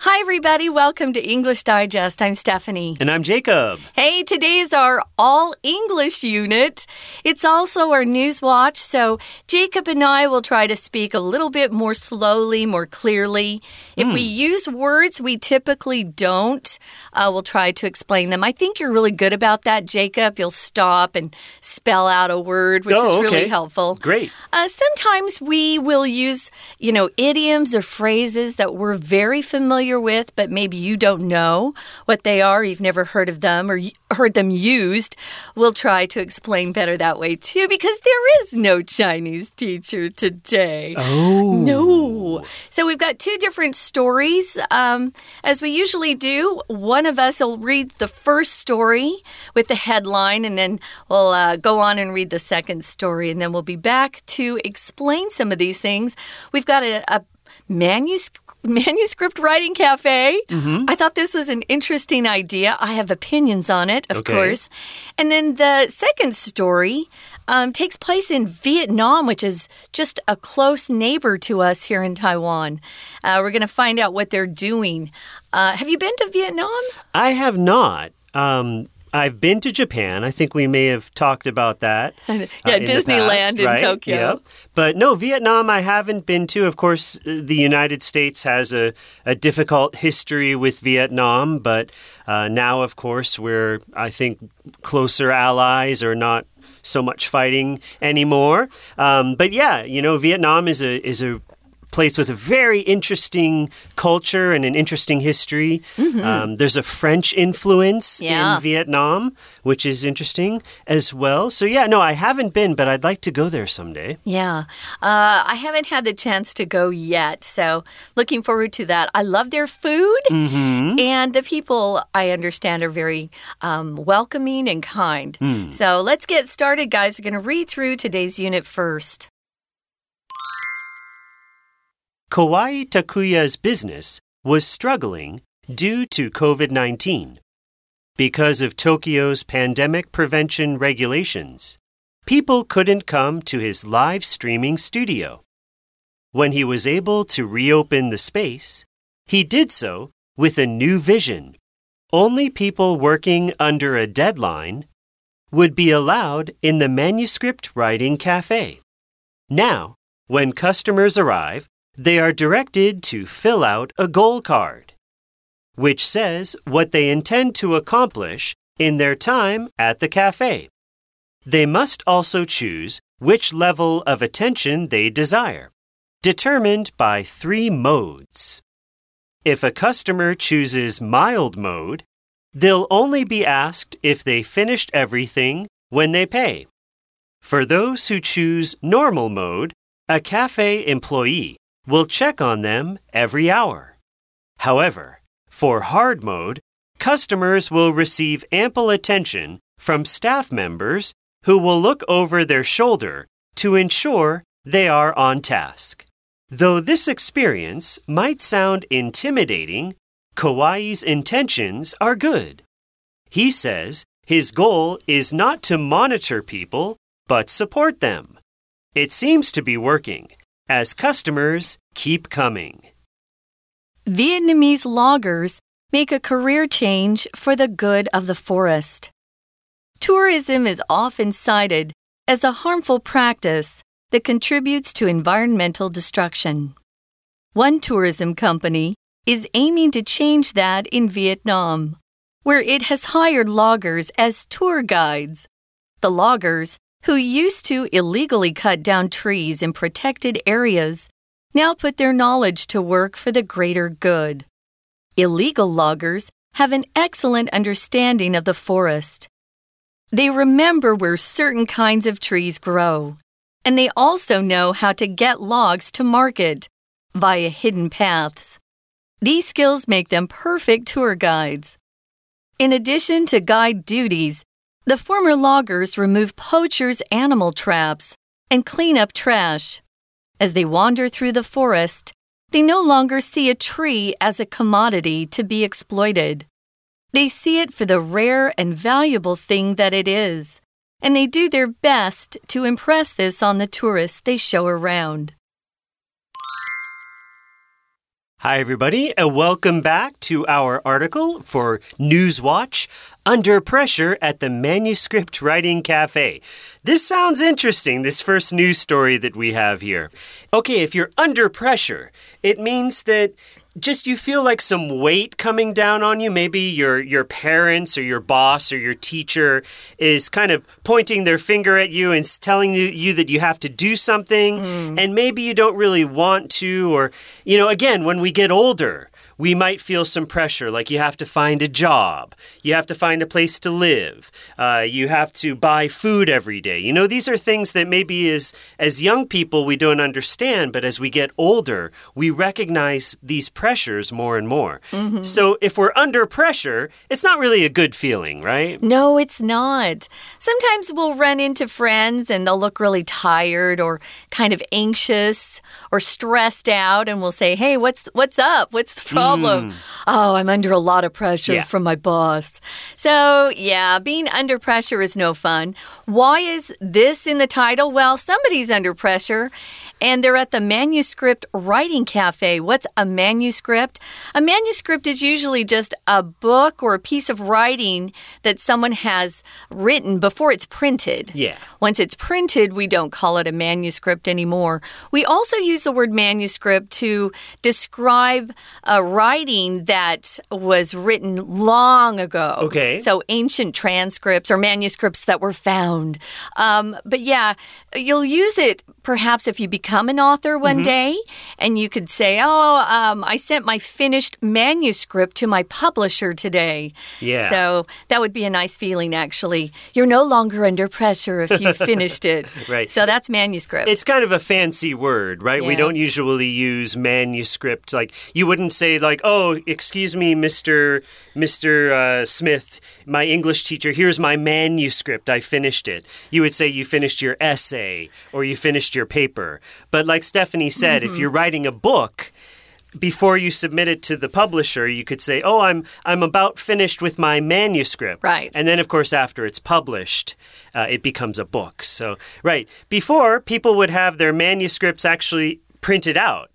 Hi, everybody. Welcome to English Digest. I'm Stephanie. And I'm Jacob. Hey, today's our all English unit. It's also our news watch, so Jacob and I will try to speak a little bit more slowly, more clearly. If mm. we hmm. use words we typically don't, uh, we'll try to explain them. I think you're really good about that, Jacob. You'll stop and spell out a word, which oh, is really helpful. Great. Uh, sometimes we will use, you know, idioms or phrases that we're very familiar familiar with, but maybe you don't know what they are, you've never heard of them or heard them used, we'll try to explain better that way too, because there is no Chinese teacher today. Oh. No. So we've got two different stories. Um, as we usually do, one of us will read the first story with the headline, and then we'll uh, go on and read the second story, and then we'll be back to explain some of these things. We've got a, a manuscript manuscript writing cafe. Mm -hmm. I thought this was an interesting idea. I have opinions on it, of okay. course. And then the second story um, takes place in Vietnam, which is just a close neighbor to us here in Taiwan. Uh, we're going to find out what they're doing. Uh, have you been to Vietnam? I have not. Um, I've been to Japan. I think we may have talked about that. yeah, uh, Disneyland past, right? in Tokyo. Yep. But no, Vietnam I haven't been to. Of course, uh, the United States has a, a difficult history with Vietnam, but uh, now, of course, we're, I think, closer allies or not so much fighting anymore. Um, but yeah, you know, Vietnam is a is a place with a very interesting culture and an interesting history. Mm -hmm. um, there's a French influence yeah. in Vietnam, which is interesting as well. So, yeah, no, I haven't been, but I'd like to go there someday. Yeah. Uh, I haven't had the chance to go yet. So, looking forward to that. I love their food, mm -hmm. and the people I understand are very um, welcoming and kind. Mm. So, let's get started, guys. We're going to read through today's unit first. Kawai Takuya's business was struggling due to COVID 19. Because of Tokyo's pandemic prevention regulations, people couldn't come to his live streaming studio. When he was able to reopen the space, he did so with a new vision. Only people working under a deadline would be allowed in the manuscript writing cafe. Now, when customers arrive, they are directed to fill out a goal card, which says what they intend to accomplish in their time at the cafe. They must also choose which level of attention they desire, determined by three modes. If a customer chooses mild mode, they'll only be asked if they finished everything when they pay. For those who choose normal mode, a cafe employee will check on them every hour. However, for hard mode, customers will receive ample attention from staff members who will look over their shoulder to ensure they are on task. Though this experience might sound intimidating, Kawai's intentions are good. He says his goal is not to monitor people, but support them. It seems to be working, as customers keep coming. Vietnamese loggers make a career change for the good of the forest. Tourism is often cited as a harmful practice that contributes to environmental destruction. One tourism company is aiming to change that in Vietnam, where it has hired loggers as tour guides. The loggers who used to illegally cut down trees in protected areas now put their knowledge to work for the greater good. Illegal loggers have an excellent understanding of the forest. They remember where certain kinds of trees grow, and they also know how to get logs to market via hidden paths. These skills make them perfect tour guides. In addition to guide duties, the former loggers remove poachers' animal traps and clean up trash. As they wander through the forest, they no longer see a tree as a commodity to be exploited. They see it for the rare and valuable thing that it is, and they do their best to impress this on the tourists they show around. Hi, everybody, and welcome back to our article for Newswatch Under Pressure at the Manuscript Writing Cafe. This sounds interesting, this first news story that we have here. Okay, if you're under pressure, it means that just you feel like some weight coming down on you. Maybe your your parents or your boss or your teacher is kind of pointing their finger at you and telling you, you that you have to do something, mm. and maybe you don't really want to. Or, you know, again, when we get older, we might feel some pressure, like you have to find a job, you have to find a place to live, uh, you have to buy food every day. You know, these are things that maybe as, as young people we don't understand, but as we get older, we recognize these pressures more and more. Mm -hmm. So if we're under pressure, it's not really a good feeling, right? No, it's not. Sometimes we'll run into friends and they'll look really tired or kind of anxious or stressed out, and we'll say, Hey, what's, what's up? What's the problem? Problem. Mm. Oh, I'm under a lot of pressure yeah. from my boss. So, yeah, being under pressure is no fun. Why is this in the title? Well, somebody's under pressure and they're at the Manuscript Writing Cafe. What's a manuscript? A manuscript is usually just a book or a piece of writing that someone has written before it's printed. Yeah. Once it's printed, we don't call it a manuscript anymore. We also use the word manuscript to describe a writing that was written long ago. Okay. So ancient transcripts or manuscripts that were found. Um, but yeah, you'll use it perhaps if you become an author one mm -hmm. day and you could say, Oh, um, I sent my finished manuscript to my publisher today. Yeah. So that would be a nice feeling, actually. You're no longer under pressure if you finished it. right. So that's manuscript. It's kind of a fancy word, right? Yeah. We don't usually use manuscript. Like, you wouldn't say, like, Oh, excuse me, Mr. Mr. Uh, Smith my English teacher, here's my manuscript, I finished it. You would say you finished your essay or you finished your paper. But like Stephanie said, mm -hmm. if mm-hmm. you're writing a book, before you submit it to the publisher, you could say, "Oh, I'm I'm about finished with my manuscript." Right. And then, of course, after it's published, uh, it becomes a book. So, right before people would have their manuscripts actually printed out.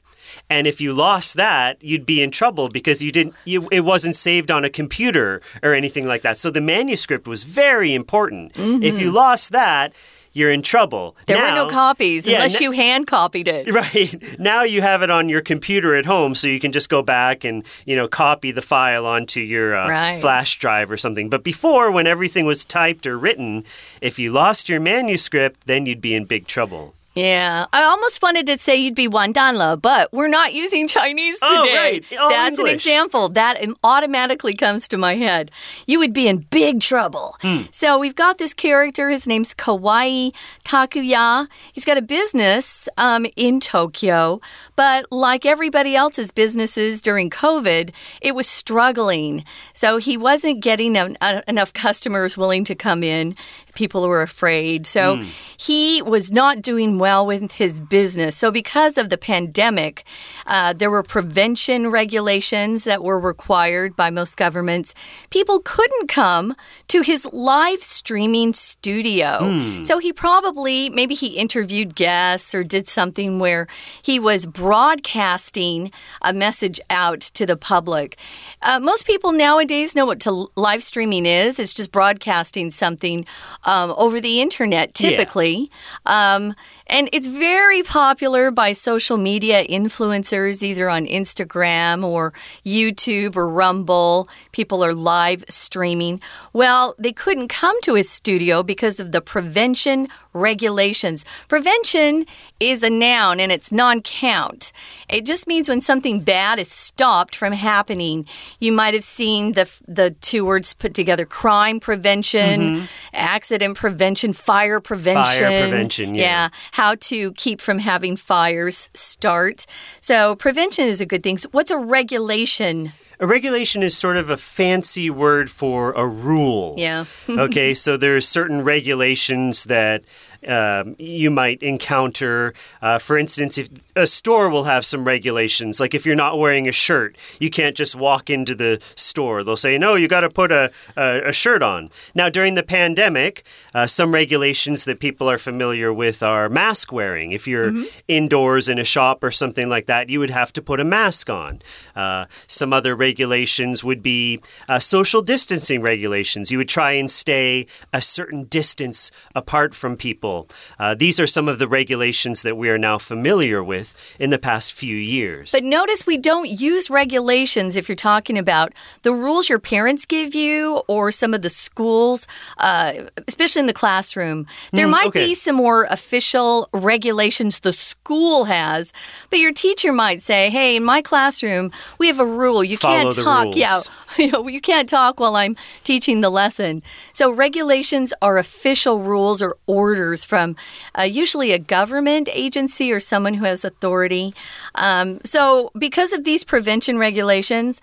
And if you lost that, you'd be in trouble because you didn't you, it wasn't saved on a computer or anything like that. So the manuscript was very important. Mm -hmm. If you lost that, you're in trouble. There now, were no copies yeah, unless you hand copied it. Right. Now you have it on your computer at home so you can just go back and, you know, copy the file onto your uh, right. flash drive or something. But before when everything was typed or written, if you lost your manuscript, then you'd be in big trouble. Yeah, I almost wanted to say you'd be Danla, but we're not using Chinese oh, today. Oh, right. That's English. an example that automatically comes to my head. You would be in big trouble. Hmm. So we've got this character. His name's Kawai Takuya. He's got a business um, in Tokyo, but like everybody else's businesses during COVID, it was struggling. So he wasn't getting enough customers willing to come in. People were afraid. So mm. he was not doing well with his business. So, because of the pandemic, uh, there were prevention regulations that were required by most governments. People couldn't come to his live streaming studio. Mm. So, he probably, maybe he interviewed guests or did something where he was broadcasting a message out to the public. Uh, most people nowadays know what to live streaming is, it's just broadcasting something um, over the internet, typically. Yeah. Um, and it's very popular by social media influencers, either on Instagram or YouTube or Rumble. People are live streaming. Well, they couldn't come to his studio because of the prevention regulations. Prevention is a noun and it's non count. It just means when something bad is stopped from happening. You might have seen the, the two words put together crime prevention, mm -hmm. accident prevention, fire prevention. Fire prevention, yeah. yeah how to keep from having fires start. So, prevention is a good thing. So what's a regulation? A regulation is sort of a fancy word for a rule. Yeah. okay, so there are certain regulations that um, you might encounter. Uh, for instance, if a store will have some regulations, like if you're not wearing a shirt, you can't just walk into the store. They'll say, no, you got to put a, a, a, shirt on. Now, during the pandemic, uh, some regulations that people are familiar with are mask wearing. If you're mm -hmm. indoors in a shop or something like that, you would have to put a mask on. Uh, some other regulations would be uh, social distancing regulations. You would try and stay a certain distance apart from people. Uh, these are some of the regulations that we are now familiar with in the past few years. But notice we don't use regulations if you're talking about the rules your parents give you or some of the schools, uh, especially in the classroom. There mm, might okay. be some more official regulations the school has, but your teacher might say, hey, in my classroom, we have a rule. You Follow can't talk. Rules. Yeah. You, know, you can't talk while I'm teaching the lesson. So, regulations are official rules or orders from uh, usually a government agency or someone who has authority. Um, so, because of these prevention regulations,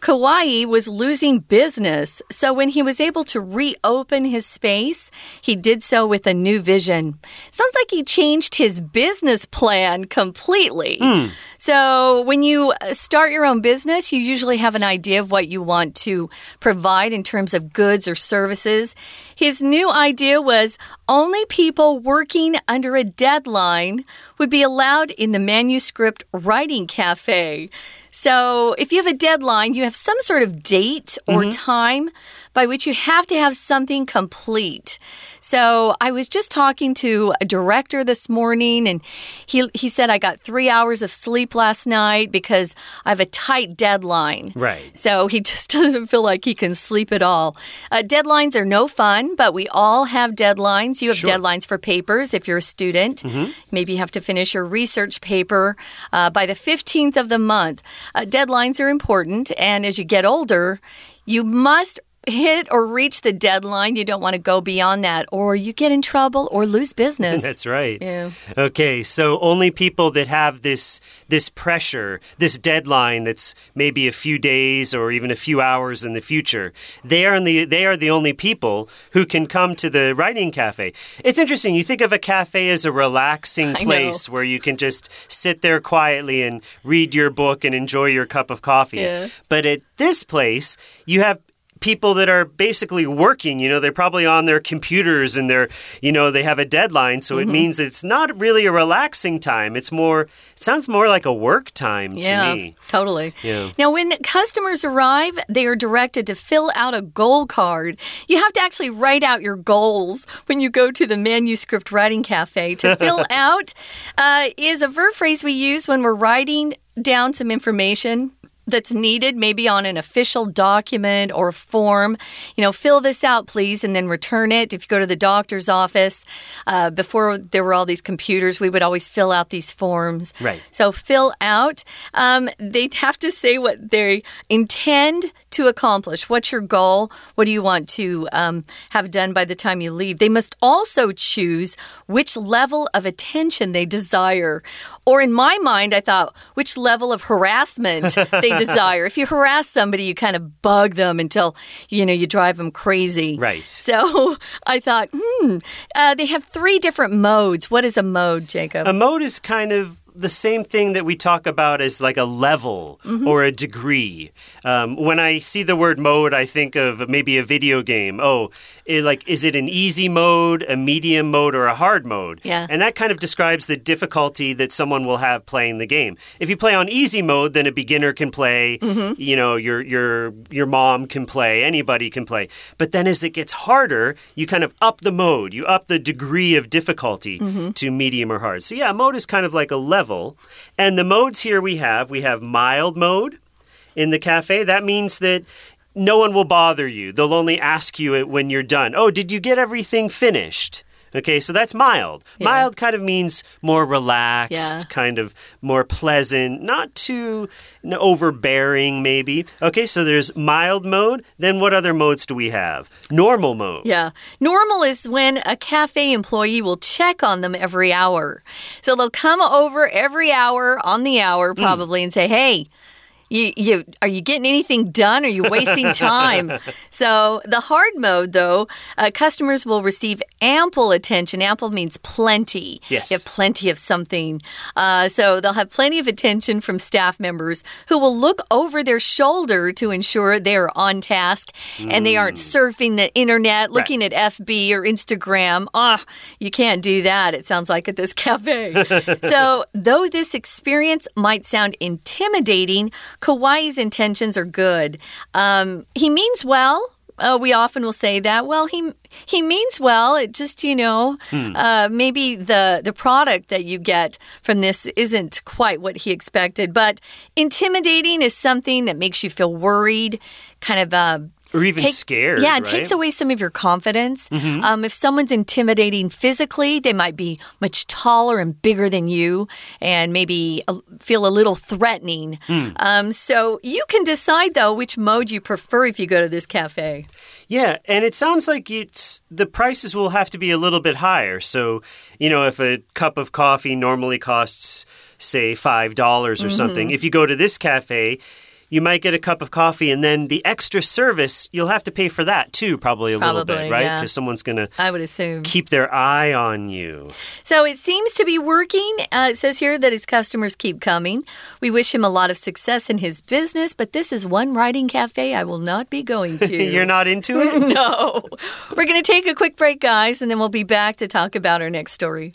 Kawai was losing business, so when he was able to reopen his space, he did so with a new vision. Sounds like he changed his business plan completely. Mm. So, when you start your own business, you usually have an idea of what you want to provide in terms of goods or services. His new idea was only people working under a deadline would be allowed in the manuscript writing cafe. So, if you have a deadline, you have some sort of date or mm -hmm. time by which you have to have something complete. So I was just talking to a director this morning, and he he said I got three hours of sleep last night because I have a tight deadline. Right. So he just doesn't feel like he can sleep at all. Uh, deadlines are no fun, but we all have deadlines. You have sure. deadlines for papers if you're a student. Mm -hmm. Maybe you have to finish your research paper uh, by the 15th of the month. Uh, deadlines are important, and as you get older, you must hit or reach the deadline. You don't want to go beyond that, or you get in trouble or lose business. That's right. Yeah. Okay, so only people that have this this pressure, this deadline that's maybe a few days or even a few hours in the future, they are the they are the only people who can come to the writing cafe. It's interesting. You think of a cafe as a relaxing place where you can just sit there quietly and read your book and enjoy your cup of coffee. Yeah. But at this place, you have people that are basically working. You know, they're probably on their computers and they're, you know, they have a deadline. So mm -hmm. it mm-hmm. means it's not really a relaxing time. It's more, it sounds more like a work time to yeah, me. Totally. Yeah. Now, when customers arrive, they are directed to fill out a goal card. You have to actually write out your goals when you go to the manuscript writing cafe. To fill out uh, is a verb phrase we use when we're writing down some information that's needed, maybe on an official document or form. You know, fill this out, please, and then return it. If you go to the doctor's office, uh, before there were all these computers, we would always fill out these forms. Right. So fill out. Um, they'd have to say what they intend to accomplish. What's your goal? What do you want to um, have done by the time you leave? They must also choose which level of attention they desire. Or in my mind, I thought, which level of harassment they desire. If you harass somebody, you kind of bug them until, you know, you drive them crazy. Right. So I thought, hmm, uh, they have three different modes. What is a mode, Jacob? A mode is kind of the same thing that we talk about as like a level mm -hmm. or a degree. Um, when I see the word mode, I think of maybe a video game. Oh, it, like is it an easy mode, a medium mode, or a hard mode? Yeah. And that kind of describes the difficulty that someone will have playing the game. If you play on easy mode, then a beginner can play. Mm -hmm. You know, your your your mom can play. Anybody can play. But then as it gets harder, you kind of up the mode. You up the degree of difficulty mm -hmm. to medium or hard. So yeah, mode is kind of like a level. And the modes here we have we have mild mode in the cafe. That means that no one will bother you. They'll only ask you it when you're done. Oh, did you get everything finished? Okay, so that's mild. Yeah. Mild kind of means more relaxed, yeah. kind of more pleasant, not too overbearing, maybe. Okay, so there's mild mode. Then what other modes do we have? Normal mode. Yeah. Normal is when a cafe employee will check on them every hour. So they'll come over every hour on the hour, hmm. probably, mm. and say, hey, you, you are you getting anything done? Are you wasting time? so the hard mode, though, uh, customers will receive ample attention. Ample means plenty. Yes. You have plenty of something. Uh, so they'll have plenty of attention from staff members who will look over their shoulder to ensure they are on task mm. and they aren't mm. surfing the internet, looking right. at FB or Instagram. Ah, oh, you can't do that. It sounds like at this cafe. so though this experience might sound intimidating. Kawai's intentions are good. Um, he means well. Uh, we often will say that. Well, he he means well. It just you know hmm. uh, maybe the the product that you get from this isn't quite what he expected. But intimidating is something that makes you feel worried, kind of. Uh, or even take, scared. Yeah, it right? takes away some of your confidence. Mm -hmm. um, if someone's intimidating physically, they might be much taller and bigger than you and maybe a, feel a little threatening. Mm. Um, so you can decide, though, which mode you prefer if you go to this cafe. Yeah, and it sounds like it's the prices will have to be a little bit higher. So, you know, if a cup of coffee normally costs, say, $5 or mm -hmm. something, if you go to this cafe, you might get a cup of coffee and then the extra service you'll have to pay for that too probably a probably, little bit right? because yeah. someone's gonna i would assume. keep their eye on you. So it seems to be working. Uh, it says here that his customers keep coming. We wish him a lot of success in his business but this is one writing cafe i will not be going to. You're not into it? No. We're gonna take a quick break guys and then we'll be back to talk about our next story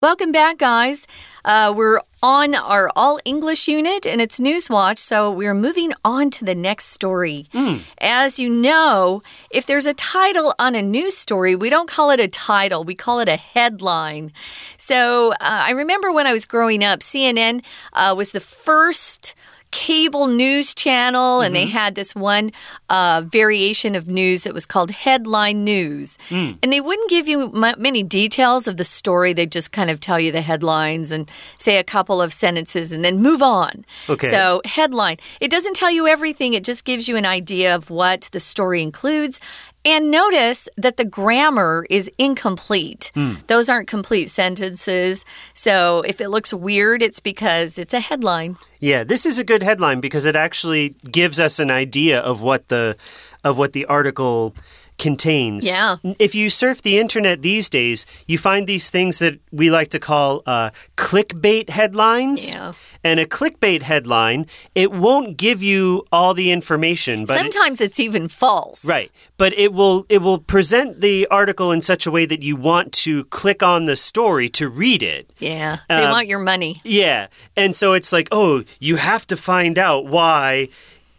Welcome back, guys. Uh, we're on our all English unit and it's Newswatch, so we're moving on to the next story. Mm. As you know, if there's a title on a news story, we don't call it a title, we call it a headline. So uh, I remember when I was growing up, CNN uh, was the first cable news channel, and mm -hmm. they mm-hmm. had this one uh, variation of news that was called headline news. Mm. And they wouldn't give you many details of the story, they'd just kind of tell you the headlines and say a couple of sentences and then move on. Okay. So, headline. It doesn't tell you everything, it just gives you an idea of what the story includes. And notice that the grammar is incomplete. Mm. Those aren't complete sentences. So if it looks weird, it's because it's a headline. Yeah, this is a good headline because it actually gives us an idea of what the of what the article contains. Yeah. If you surf the internet these days, you find these things that we like to call uh, clickbait headlines. Yeah. And a clickbait headline, it won't give you all the information. But sometimes it, it's even false. Right. But it will it will present the article in such a way that you want to click on the story to read it. Yeah. They uh, want your money. Yeah. And so it's like, oh, you have to find out why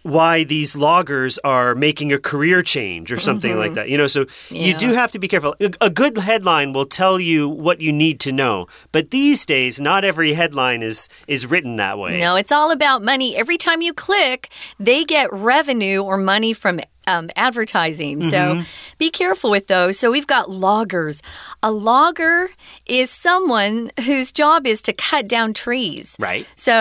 why these loggers are making a career change or something mm -hmm. like mm-hmm. that. You know, so yeah. you do have to be careful. A, good headline will tell you what you need to know, but these days, not every headline is is written that way. No, it's all about money. Every time you click, they get revenue or money from um, advertising. Mm -hmm. So mm-hmm. be careful with those. So we've got loggers. A logger is someone whose job is to cut down trees. Right. So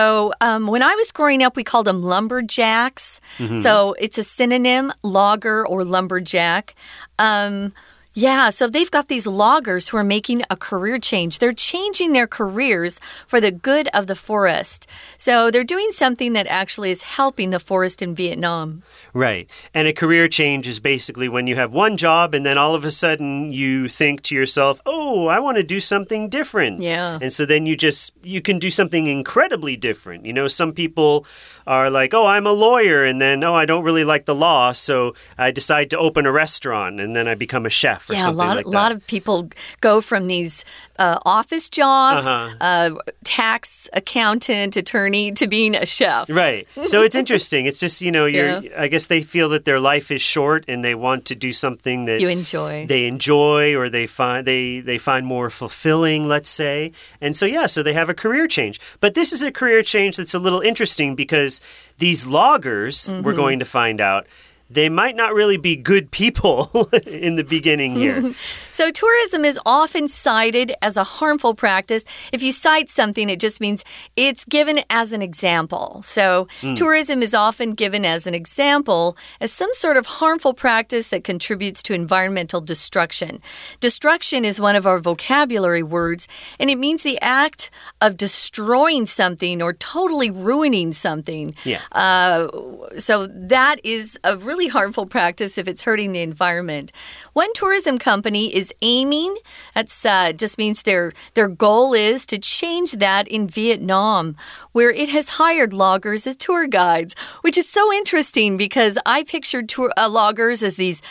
um, when I was growing up, we called them lumberjacks. Mm -hmm. So it's a synonym, logger or lumberjack. Um, yeah, so they've got these loggers who are making a career change. They're changing their careers for the good of the forest. So they're doing something that actually is helping the forest in Vietnam. Right. And a career change is basically when you have one job and then all of a sudden you think to yourself, "Oh, I want to do something different." Yeah. And so then you just you can do something incredibly different. You know, some people are like, "Oh, I'm a lawyer," and then, "Oh, I don't really like the law, so I decide to open a restaurant and then I become a chef." Yeah, a lot, like a lot of people go from these uh, office jobs, uh -huh. uh, tax accountant, attorney, to being a chef. Right. So it's interesting. It's just you know, you're. Yeah. I guess they feel that their life is short and they want to do something that you enjoy. They enjoy, or they find they they find more fulfilling. Let's say, and so yeah, so they have a career change. But this is a career change that's a little interesting because these loggers, mm -hmm. we're mm-hmm. going to find out they might not really be good people in the beginning here. so, tourism is often cited as a harmful practice. If you cite something, it just means it's given as an example. So, mm. tourism is often given as an example as some sort of harmful practice that contributes to environmental destruction. Destruction is one of our vocabulary words, and it means the act of destroying something or totally ruining something. Yeah. Uh, so, that is a really really harmful practice if it's hurting the environment. One tourism company is aiming, that's uh, just means their, their goal is to change that in Vietnam, where it has hired loggers as tour guides, which is so interesting because I pictured tour, uh, loggers as these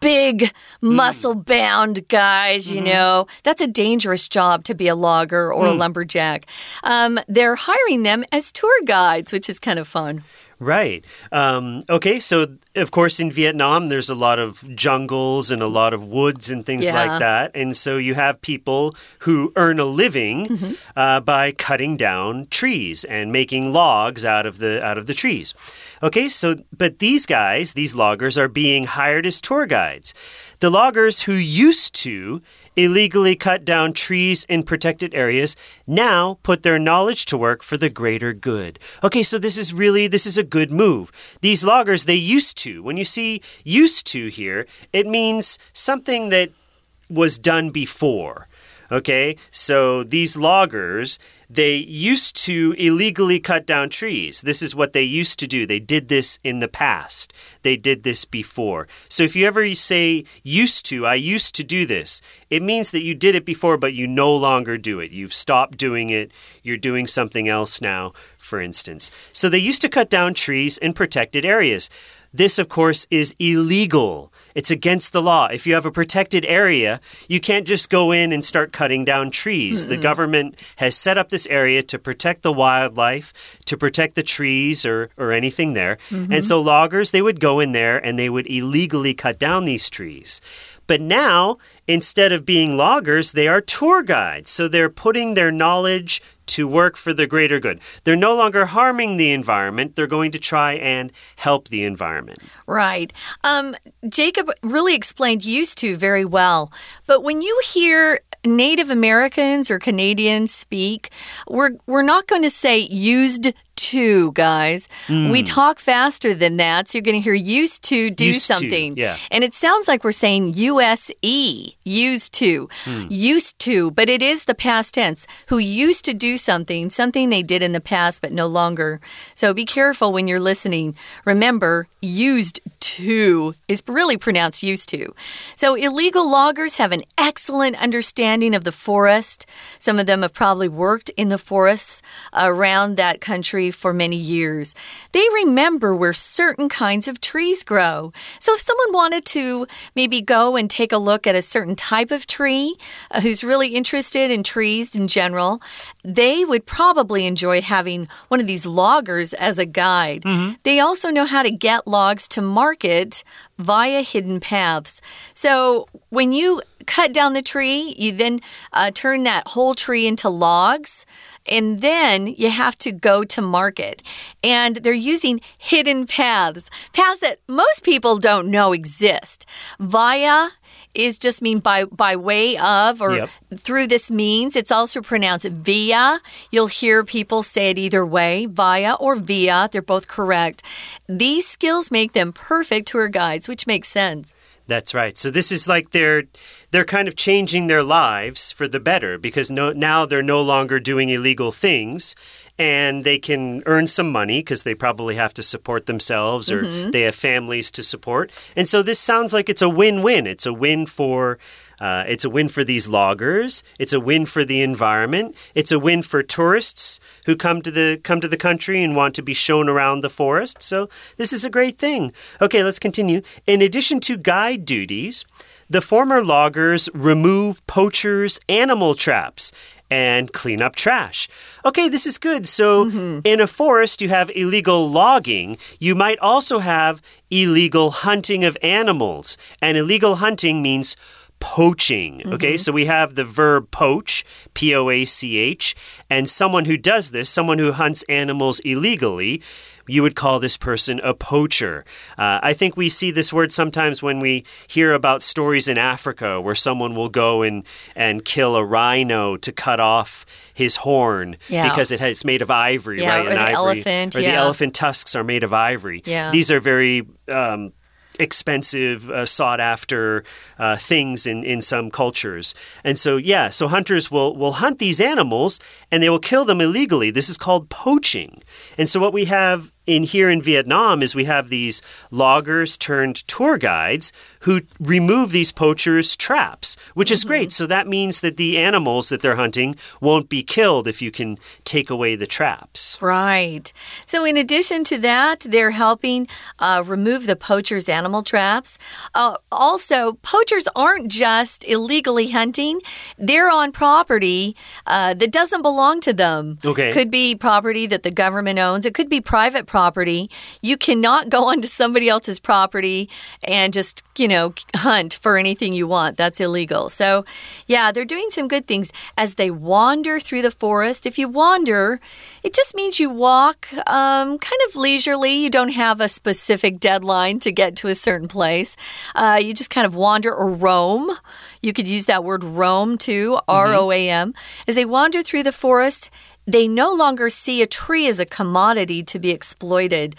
big, mm. muscle bound guys, you mm -hmm. know. That's a dangerous job to be a logger or mm. a lumberjack. Um, they're hiring them as tour guides, which is kind of fun. Right. Um, okay, so of course, in Vietnam, there's a lot of jungles and a lot of woods and things yeah. like that. And so you have people who earn a living mm -hmm. uh, by cutting down trees and making logs out of the out of the trees. Okay, so but these guys, these loggers, are being hired as tour guides. The loggers who used to illegally cut down trees in protected areas now put their knowledge to work for the greater good. Okay, so this is really this is a good move. These loggers they used to. When you see used to here, it means something that was done before. Okay, so these loggers, they used to illegally cut down trees. This is what they used to do. They did this in the past, they did this before. So if you ever say used to, I used to do this, it means that you did it before, but you no longer do it. You've stopped doing it, you're doing something else now, for instance. So they used to cut down trees in protected areas. This, of course, is illegal. It's against the law. If you have a protected area, you can't just go in and start cutting down trees. Mm -mm. The government has set up this area to protect the wildlife, to protect the trees or, or anything there. Mm -hmm. And so loggers, they would go in there and they would illegally cut down these trees. But now, instead of being loggers, they are tour guides. So they're putting their knowledge to work for the greater good. They're no longer harming the environment, they're going to try and help the environment. Right. Um, Jacob really explained used to very well. But when you hear Native Americans or Canadians speak, we're, we're not going to say used to, guys. Mm. We talk faster than that, so you're going to hear used to do used something. To, yeah. And it sounds like we're saying USE, used to, mm. used to, but it is the past tense. Who used to do something, something they did in the past, but no longer. So be careful when you're listening. Remember, used to is really pronounced used to. So, illegal loggers have an excellent understanding of the forest. Some of them have probably worked in the forests around that country for many years. They remember where certain kinds of trees grow. So, if someone wanted to maybe go and take a look at a certain type of tree uh, who's really interested in trees in general, they would probably enjoy having one of these loggers as a guide. Mm -hmm. They also know how to get logs to market via hidden paths. So when you cut down the tree, you then uh, turn that whole tree into logs and then you have to go to market. And they're using hidden paths, paths that most people don't know exist. Via is just mean by by way of or yep. through this means. It's also pronounced via. You'll hear people say it either way, via or via. They're both correct. These skills make them perfect tour guides, which makes sense. That's right. So this is like they're they're kind of changing their lives for the better because no, now they're no longer doing illegal things and they can earn some money because they probably have to support themselves or mm -hmm. they have families to support. And so this sounds like it's a win-win. It's a win for uh, it's a win for these loggers. It's a win for the environment. It's a win for tourists who come to the come to the country and want to be shown around the forest. So this is a great thing. Okay, let's continue. In addition to guide duties, the former loggers remove poachers' animal traps and clean up trash. Okay, this is good. So, mm -hmm. in a forest, you have illegal logging. You might also have illegal hunting of animals. And illegal hunting means poaching. Okay, mm -hmm. so we have the verb poach, P O A C H, and someone who does this, someone who hunts animals illegally, you would call this person a poacher. Uh, I think we see this word sometimes when we hear about stories in Africa where someone will go and, and kill a rhino to cut off his horn Yeah. because it has, it's made of ivory, Yeah, right? or An the ivory, elephant, Or the elephant tusks are made of ivory. Yeah. These are very. Um, expensive, uh, sought after uh, things in, in some cultures. And so, yeah, so hunters will, will hunt these animals and they will kill them illegally. This is called poaching. And so, what we have in here in Vietnam is we have these loggers turned tour guides who remove these poachers' traps, which is great. So that means that the animals that they're hunting won't be killed if you can take away the traps. Right. So, in addition to that, they're helping uh, remove the poachers' animal traps. Uh, also, poachers aren't just illegally hunting, they're on property uh, that doesn't belong to them. Okay. Could be property that the government owns, it could be private property. You cannot go onto somebody else's property and just, you know, hunt for anything you want. That's illegal. So, yeah, they're doing some good things as they wander through the forest. If you wander, it just means you walk um, kind of leisurely. You don't have a specific deadline to get to a certain place. Uh, you just kind of wander or roam. You could use that word roam too, R O A M. As they wander through the forest, they no longer see a tree as a commodity to be exploited.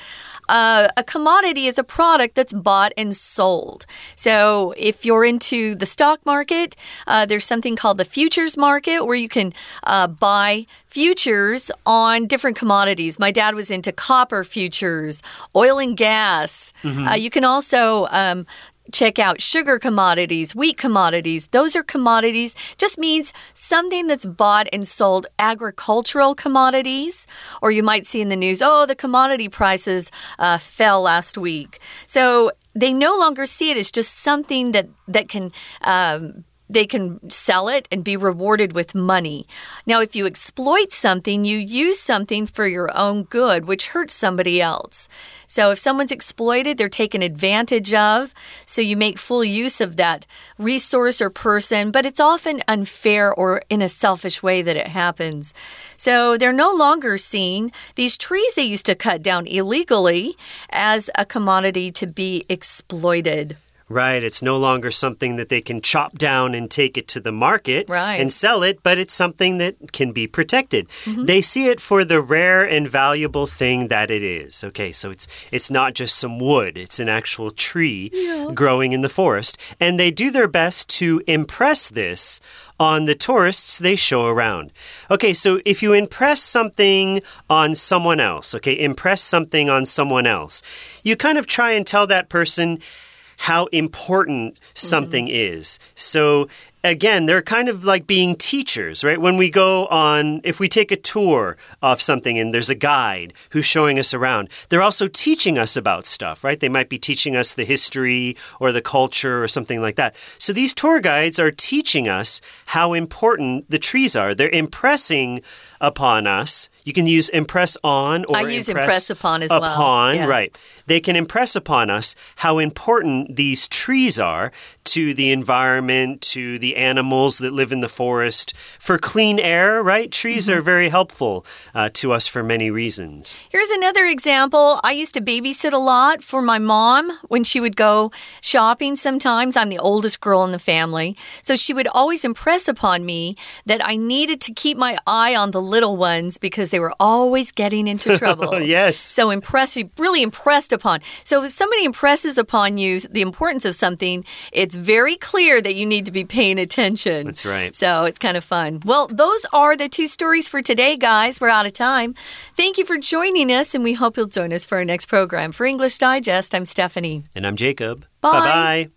Uh, a commodity is a product that's bought and sold. So, if you're into the stock market, uh, there's something called the futures market where you can uh, buy futures on different commodities. My dad was into copper futures, oil and gas. Uh, you can also um, check out sugar commodities, wheat commodities. Those are commodities, just means something that's bought and sold agricultural commodities. Or you might see in the news, oh, the commodity prices uh, fell last week. So they no longer see it as just something that, that can. Um, they can sell it and be rewarded with money. Now, if you exploit something, you use something for your own good, which hurts somebody else. So, if someone's exploited, they're taken advantage of. So, you make full use of that resource or person, but it's often unfair or in a selfish way that it happens. So, they're no longer seen. these trees they used to cut down illegally as a commodity to be exploited. Right. It's no longer something that they can chop down and take it to the market Right. and sell it, but it's something that can be protected. Mm-hmm. They see it for the rare and valuable thing that it is. Okay, so it's it's not just some wood, it's an actual tree growing in the forest. And they do their best to impress this on the tourists they show around. Okay, so if you impress something on someone else, okay, impress something on someone else, you kind of try and tell that person how important mm-hmm. something is. So again, they're kind of like being teachers, right? When we go on, if we take a tour of something and there's a guide who's showing us around, they're also teaching us about stuff, right? They might be teaching us the history or the culture or something like that. So these tour guides are teaching us how important the trees are. They're impressing upon us. You can use impress on or I use impress upon as well. upon, Yeah. right. They can impress upon us how important these trees are to the environment, to the animals that live in the forest, for clean air, right? Trees Mm-hmm. are very helpful uh, to us for many reasons. Here's another example. I used to babysit a lot for my mom when she would go shopping sometimes. I'm the oldest girl in the family. So she would always impress upon me that I needed to keep my eye on the little ones because they were always getting into trouble. yes. So impressed, really impressed upon. So if somebody impresses upon you the importance of something, it's very clear that you need to be paying attention. That's right. So it's kind of fun. Well, those are the two stories for today, guys. We're out of time. Thank you for joining us, and we hope you'll join us for our next program. For English Digest, I'm Stephanie. And I'm Jacob. Bye. Bye bye.